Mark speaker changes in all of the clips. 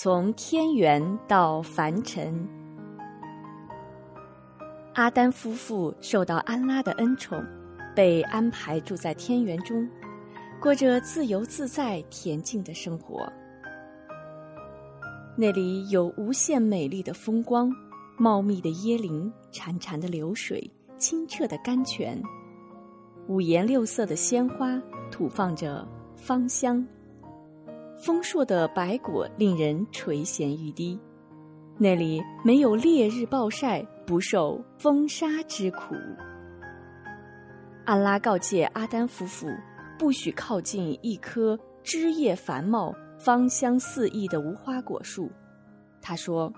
Speaker 1: 从天元到凡尘。阿丹夫妇受到安拉的恩宠，被安排住在天园中，过着自由自在、恬静的生活。那里有无限美丽的风光，茂密的椰林，潺潺的流水，清澈的甘泉，五颜六色的鲜花吐放着芳香。丰硕的白果令人垂涎欲滴，那里没有烈日暴晒，不受风沙之苦。安拉告诫阿丹夫妇，不许靠近一棵枝叶繁茂、芳香四溢的无花果树。他说：“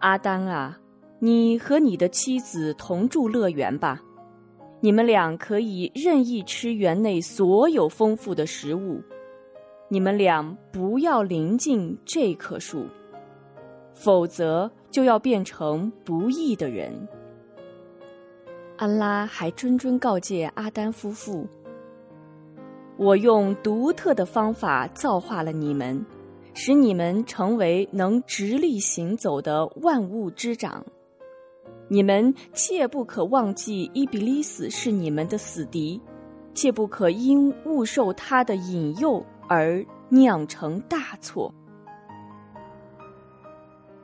Speaker 1: 阿丹啊，你和你的妻子同住乐园吧，你们俩可以任意吃园内所有丰富的食物。”你们俩不要临近这棵树，否则就要变成不义的人。安拉还谆谆告诫阿丹夫妇：“我用独特的方法造化了你们，使你们成为能直立行走的万物之长。你们切不可忘记伊比利斯是你们的死敌，切不可因误受他的引诱。”而酿成大错。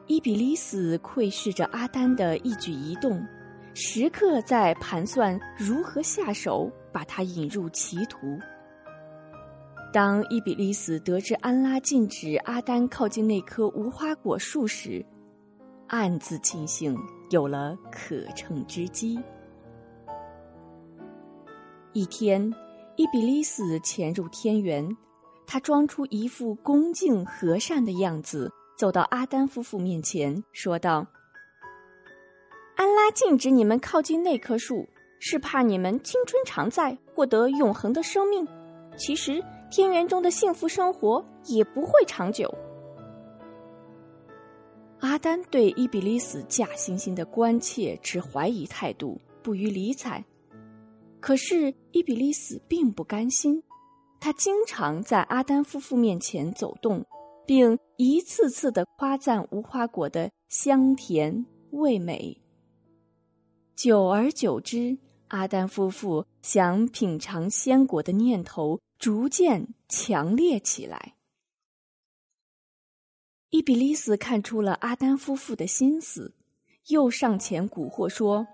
Speaker 1: 伊比利斯窥视着阿丹的一举一动，时刻在盘算如何下手把他引入歧途。当伊比利斯得知安拉禁止阿丹靠近那棵无花果树时，暗自庆幸有了可乘之机。一天，伊比利斯潜入天园。他装出一副恭敬和善的样子，走到阿丹夫妇面前，说道：“安拉禁止你们靠近那棵树，是怕你们青春常在，获得永恒的生命。其实，天园中的幸福生活也不会长久。”阿丹对伊比利斯假惺惺的关切持怀疑态度，不予理睬。可是伊比利斯并不甘心。他经常在阿丹夫妇面前走动，并一次次的夸赞无花果的香甜味美。久而久之，阿丹夫妇想品尝鲜果的念头逐渐强烈起来。伊比利斯看出了阿丹夫妇的心思，又上前蛊惑说。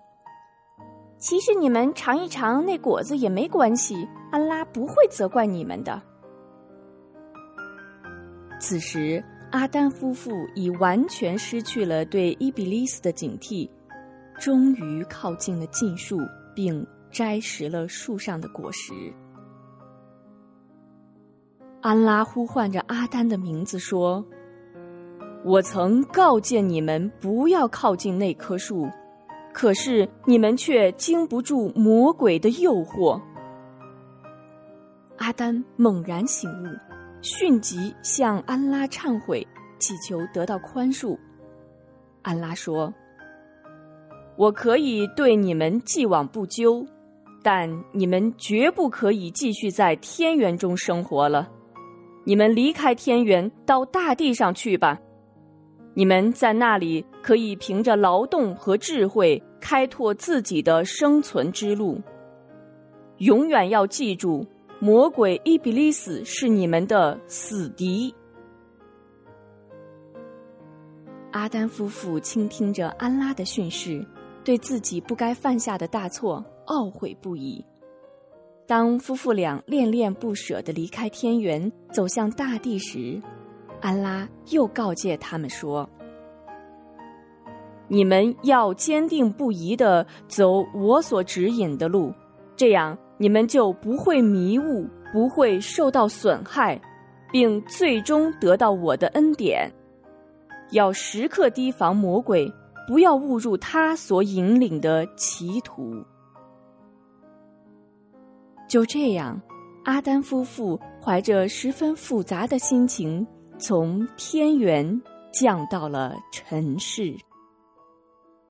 Speaker 1: 其实你们尝一尝那果子也没关系，安拉不会责怪你们的。此时，阿丹夫妇已完全失去了对伊比利斯的警惕，终于靠近了禁树，并摘食了树上的果实。安拉呼唤着阿丹的名字说：“我曾告诫你们不要靠近那棵树。”可是你们却经不住魔鬼的诱惑。阿丹猛然醒悟，迅即向安拉忏悔，祈求得到宽恕。安拉说：“我可以对你们既往不咎，但你们绝不可以继续在天园中生活了。你们离开天园，到大地上去吧。”你们在那里可以凭着劳动和智慧开拓自己的生存之路。永远要记住，魔鬼伊比利斯是你们的死敌。阿丹夫妇倾听着安拉的训示，对自己不该犯下的大错懊悔不已。当夫妇俩恋恋不舍的离开天园，走向大地时，安拉又告诫他们说：“你们要坚定不移的走我所指引的路，这样你们就不会迷雾，不会受到损害，并最终得到我的恩典。要时刻提防魔鬼，不要误入他所引领的歧途。”就这样，阿丹夫妇怀着十分复杂的心情。从天元降到了尘世。